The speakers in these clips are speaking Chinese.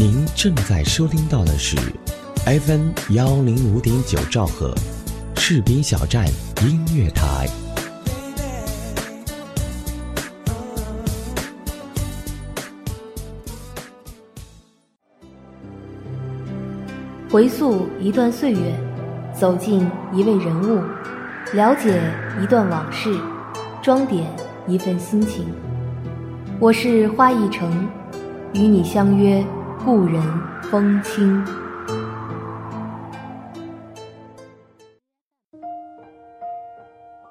您正在收听到的是 FM 幺零五点九兆赫，士兵小站音乐台。回溯一段岁月，走进一位人物，了解一段往事，装点一份心情。我是花一城，与你相约故人风清。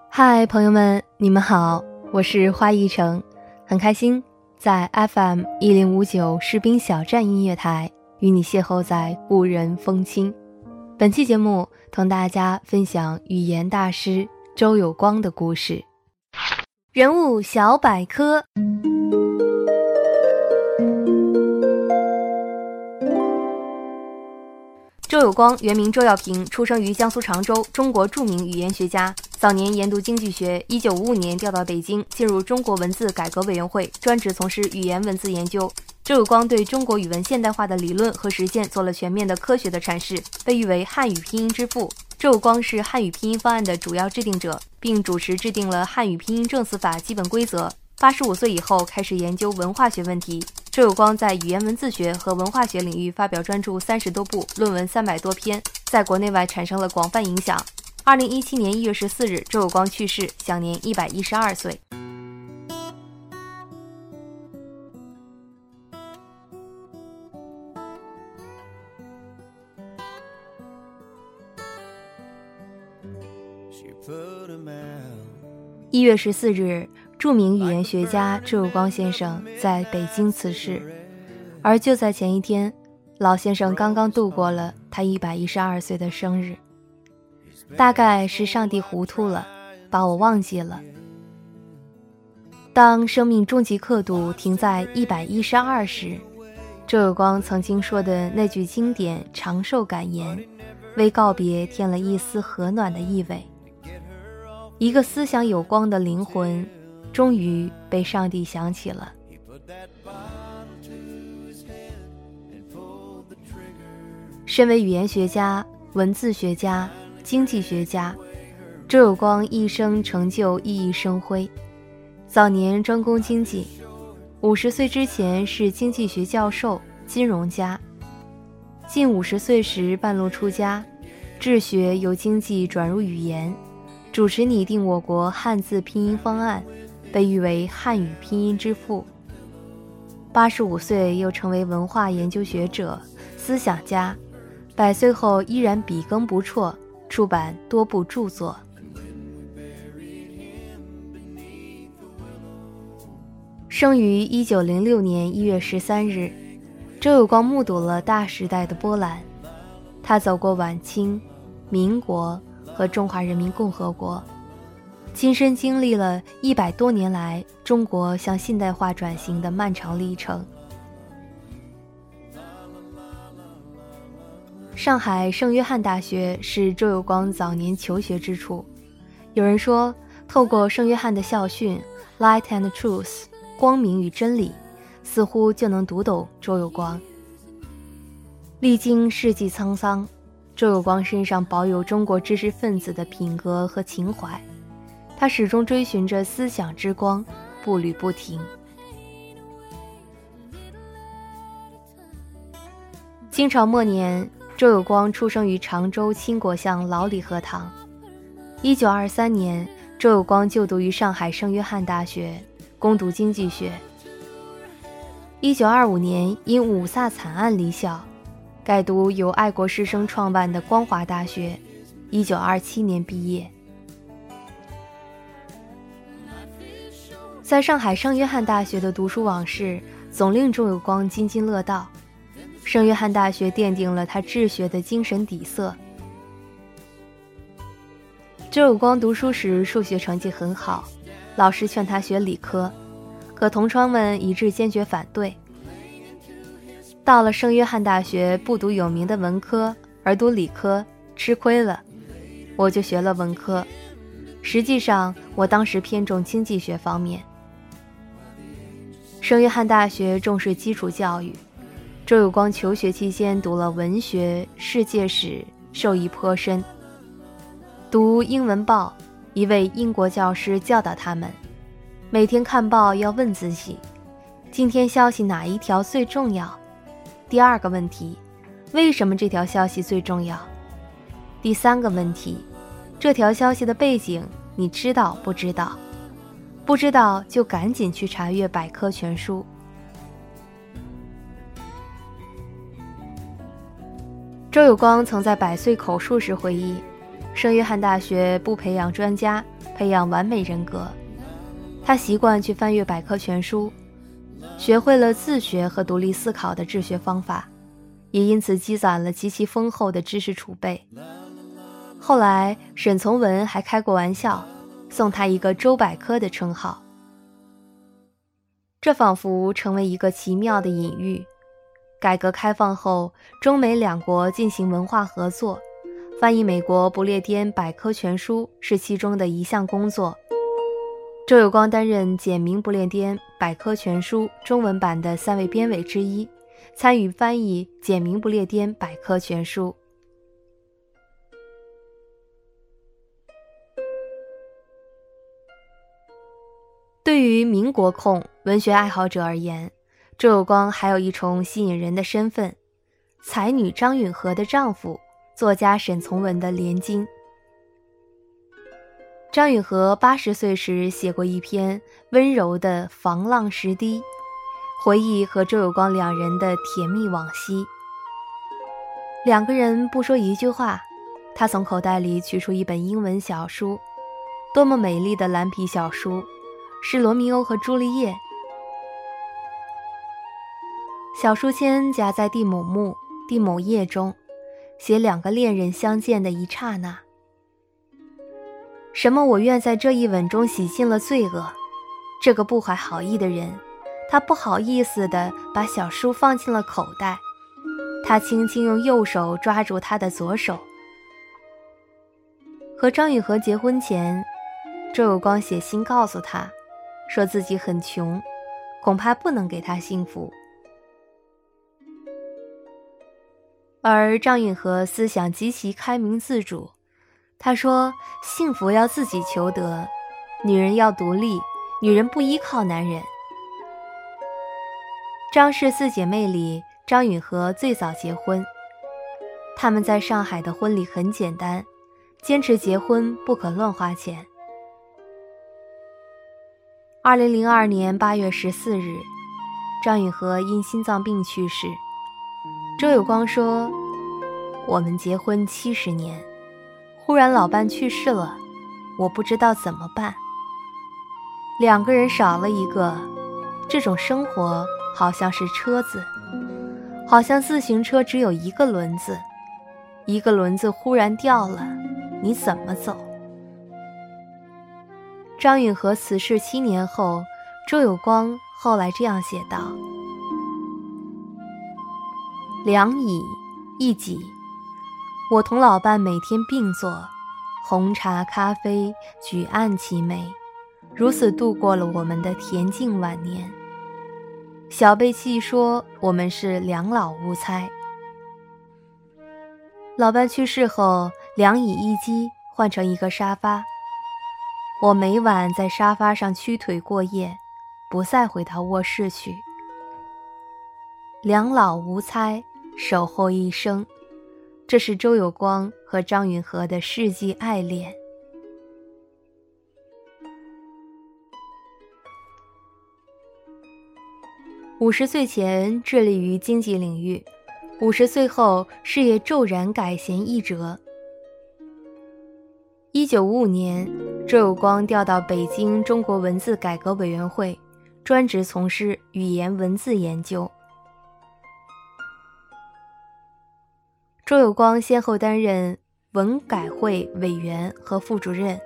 嗨，朋友们，你们好，我是花一城，很开心在 FM 一零五九士兵小站音乐台。与你邂逅在故人风清。本期节目同大家分享语言大师周有光的故事。人物小百科：周有光原名周耀平，出生于江苏常州，中国著名语言学家。早年研读经济学，一九五五年调到北京，进入中国文字改革委员会，专职从事语言文字研究。周有光对中国语文现代化的理论和实践做了全面的科学的阐释，被誉为汉语拼音之父。周有光是汉语拼音方案的主要制定者，并主持制定了汉语拼音证词法基本规则。八十五岁以后开始研究文化学问题。周有光在语言文字学和文化学领域发表专著三十多部，论文三百多篇，在国内外产生了广泛影响。二零一七年一月十四日，周有光去世，享年一百一十二岁。一月十四日，著名语言学家周有光先生在北京辞世，而就在前一天，老先生刚刚度过了他一百一十二岁的生日。大概是上帝糊涂了，把我忘记了。当生命终极刻度停在一百一十二时，周有光曾经说的那句经典长寿感言，为告别添了一丝和暖的意味。一个思想有光的灵魂，终于被上帝想起了。身为语言学家、文字学家、经济学家，周有光一生成就熠熠生辉。早年专攻经济，五十岁之前是经济学教授、金融家。近五十岁时半路出家，治学由经济转入语言。主持拟定我国汉字拼音方案，被誉为汉语拼音之父。八十五岁又成为文化研究学者、思想家，百岁后依然笔耕不辍，出版多部著作。生于一九零六年一月十三日，周有光目睹了大时代的波澜，他走过晚清、民国。和中华人民共和国，亲身经历了一百多年来中国向现代化转型的漫长历程。上海圣约翰大学是周有光早年求学之处。有人说，透过圣约翰的校训 “Light and Truth”（ 光明与真理），似乎就能读懂周有光。历经世纪沧桑。周有光身上保有中国知识分子的品格和情怀，他始终追寻着思想之光，步履不停。清朝末年，周有光出生于常州清国巷老李荷堂。一九二三年，周有光就读于上海圣约翰大学，攻读经济学。一九二五年，因五卅惨案离校。改读由爱国师生创办的光华大学，一九二七年毕业。在上海圣约翰大学的读书往事，总令周有光津津乐道。圣约翰大学奠定了他治学的精神底色。周有光读书时数学成绩很好，老师劝他学理科，可同窗们一致坚决反对。到了圣约翰大学，不读有名的文科，而读理科，吃亏了。我就学了文科。实际上，我当时偏重经济学方面。圣约翰大学重视基础教育，周有光求学期间读了文学、世界史，受益颇深。读英文报，一位英国教师教导他们，每天看报要问自己：今天消息哪一条最重要？第二个问题，为什么这条消息最重要？第三个问题，这条消息的背景你知道不知道？不知道就赶紧去查阅百科全书。周有光曾在百岁口述时回忆，圣约翰大学不培养专家，培养完美人格。他习惯去翻阅百科全书，学会了自学和独立思考的治学方法，也因此积攒了极其丰厚的知识储备。后来，沈从文还开过玩笑，送他一个“周百科”的称号。这仿佛成为一个奇妙的隐喻。改革开放后，中美两国进行文化合作，翻译美国不列颠百科全书是其中的一项工作。周有光担任简明不列颠百科全书中文版的三位编委之一，参与翻译简明不列颠百科全书。对于民国控文学爱好者而言，周有光还有一重吸引人的身份，才女张允和的丈夫，作家沈从文的连襟。张允和八十岁时写过一篇温柔的《防浪石堤》，回忆和周有光两人的甜蜜往昔。两个人不说一句话，他从口袋里取出一本英文小书，多么美丽的蓝皮小书，是《罗密欧和朱丽叶》。小书签夹在蒂某木蒂某叶中，写两个恋人相见的一刹那。什么？我愿在这一吻中洗净了罪恶。这个不怀好意的人，他不好意思地把小书放进了口袋。他轻轻用右手抓住他的左手。和张雨荷结婚前，周有光写信告诉他，说自己很穷，恐怕不能给他幸福。而张允和思想极其开明自主，他说：“幸福要自己求得，女人要独立，女人不依靠男人。”张氏四姐妹里，张允和最早结婚。他们在上海的婚礼很简单，坚持结婚不可乱花钱。二零零二年八月十四日，张允和因心脏病去世。周有光说：“我们结婚七十年，忽然老伴去世了，我不知道怎么办。两个人少了一个，这种生活好像是车子，好像自行车只有一个轮子，一个轮子忽然掉了，你怎么走？”张允和辞世七年后，周有光后来这样写道。两椅一几，我同老伴每天并坐，红茶咖啡举案齐眉，如此度过了我们的恬静晚年。小辈戏说，我们是两老无猜。老伴去世后，两椅一机换成一个沙发，我每晚在沙发上屈腿过夜，不再回到卧室去。两老无猜。守候一生，这是周有光和张允和的世纪爱恋。五十岁前致力于经济领域，五十岁后事业骤然改弦易辙。一九五五年，周有光调到北京中国文字改革委员会，专职从事语言文字研究。周有光先后担任文改会委员和副主任、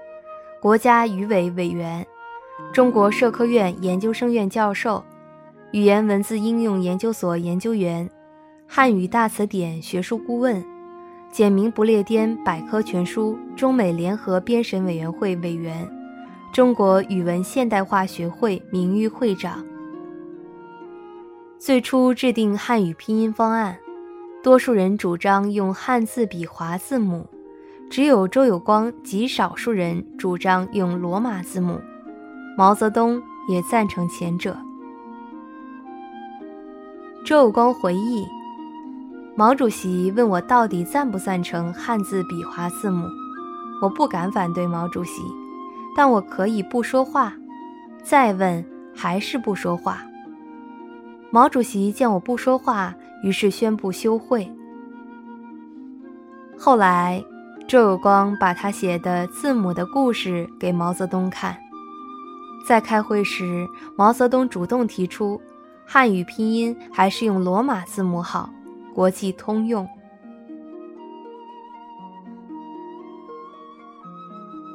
国家语委委员、中国社科院研究生院教授、语言文字应用研究所研究员、汉语大词典学术顾问、简明不列颠百科全书中美联合编审委员会委员、中国语文现代化学会名誉会长。最初制定汉语拼音方案，多数人主张用汉字笔划字母，只有周有光极少数人主张用罗马字母。毛泽东也赞成前者。周有光回忆，毛主席问我到底赞不赞成汉字笔划字母，我不敢反对毛主席，但我可以不说话。再问，还是不说话。毛主席见我不说话，于是宣布休会。后来，周有光把他写的《字母的故事》给毛泽东看。在开会时，毛泽东主动提出，汉语拼音还是用罗马字母好，国际通用。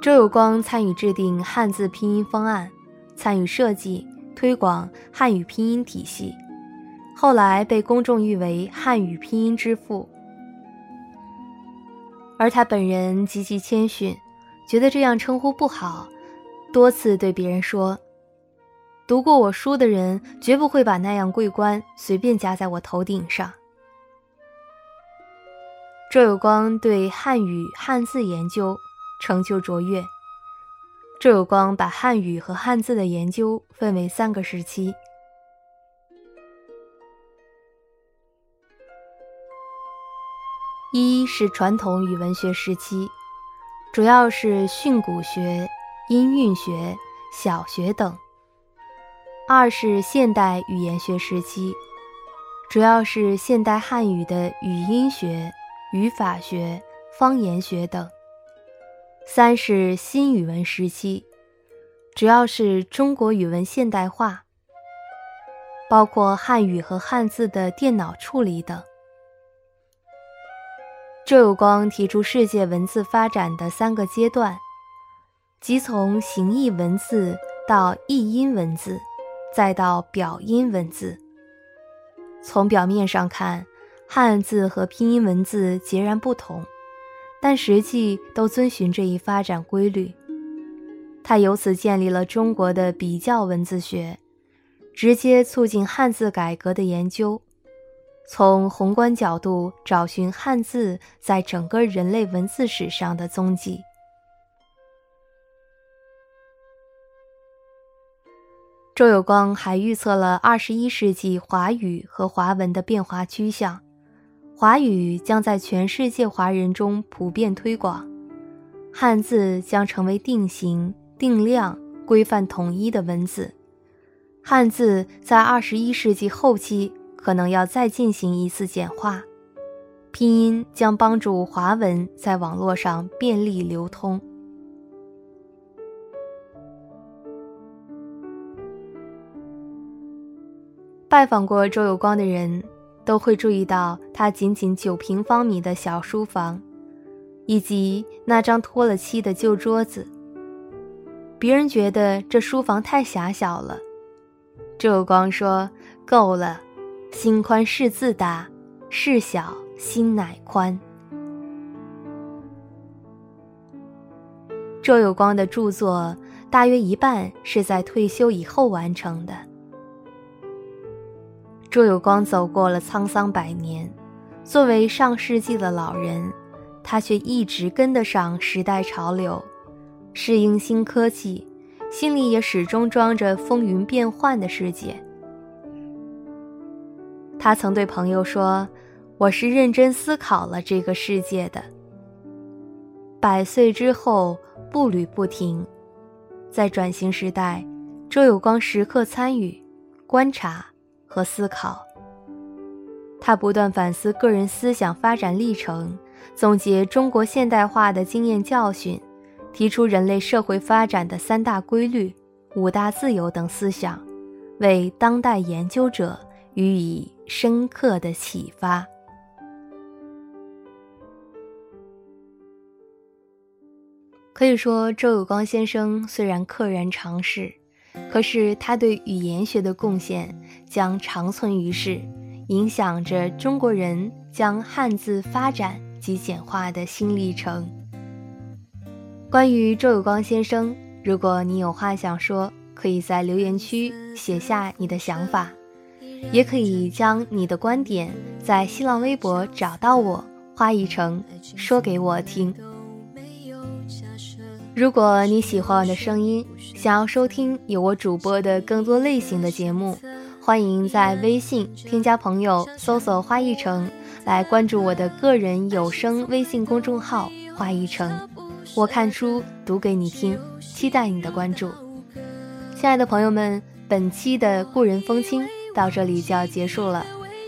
周有光参与制定汉字拼音方案，参与设计推广汉语拼音体系。后来被公众誉为汉语拼音之父，而他本人极其谦逊，觉得这样称呼不好，多次对别人说：“读过我书的人绝不会把那样桂冠随便加在我头顶上。”周有光对汉语汉字研究成就卓越。周有光把汉语和汉字的研究分为三个时期。一是传统语文学时期，主要是训诂学、音韵学、小学等；二是现代语言学时期，主要是现代汉语的语音学、语法学、方言学等；三是新语文时期，主要是中国语文现代化，包括汉语和汉字的电脑处理等。周有光提出世界文字发展的三个阶段，即从形意文字到意音文字，再到表音文字。从表面上看，汉字和拼音文字截然不同，但实际都遵循这一发展规律。他由此建立了中国的比较文字学，直接促进汉字改革的研究。从宏观角度找寻汉字在整个人类文字史上的踪迹。周有光还预测了二十一世纪华语和华文的变化趋向：华语将在全世界华人中普遍推广，汉字将成为定型、定量、规范统一的文字。汉字在二十一世纪后期。可能要再进行一次简化，拼音将帮助华文在网络上便利流通。拜访过周有光的人都会注意到，他仅仅九平方米的小书房，以及那张脱了漆的旧桌子。别人觉得这书房太狭小了，周有光说：“够了。”心宽事自大，事小心乃宽。周有光的著作大约一半是在退休以后完成的。周有光走过了沧桑百年，作为上世纪的老人，他却一直跟得上时代潮流，适应新科技，心里也始终装着风云变幻的世界。他曾对朋友说：“我是认真思考了这个世界的。百岁之后，步履不停，在转型时代，周有光时刻参与、观察和思考。他不断反思个人思想发展历程，总结中国现代化的经验教训，提出人类社会发展的三大规律、五大自由等思想，为当代研究者予以。”深刻的启发。可以说，周有光先生虽然溘然长逝，可是他对语言学的贡献将长存于世，影响着中国人将汉字发展及简化的新历程。关于周有光先生，如果你有话想说，可以在留言区写下你的想法。也可以将你的观点在新浪微博找到我，花一成说给我听。如果你喜欢我的声音，想要收听有我主播的更多类型的节目，欢迎在微信添加朋友，搜索“花一城”来关注我的个人有声微信公众号“花一城”，我看书读给你听，期待你的关注。亲爱的朋友们，本期的故人风清到这里就要结束了，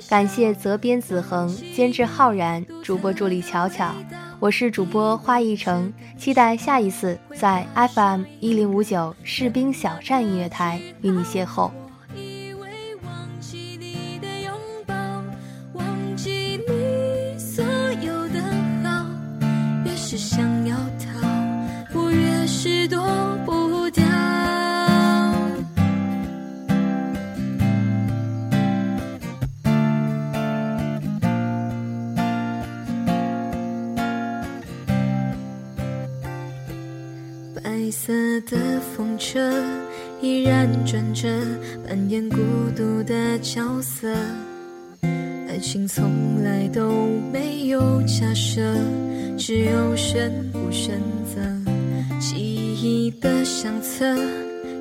感谢责编子恒、监制浩然、主播助理巧巧。我是主播花一城，期待下一次在 FM 一零五九士兵小站音乐台与你邂逅。着，扮演孤独的角色。爱情从来都没有假设，只有选不选择。记忆的相册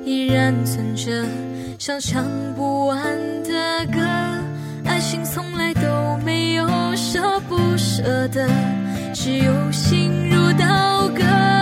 依然存着，像唱不完的歌。爱情从来都没有舍不舍得，只有心如刀割。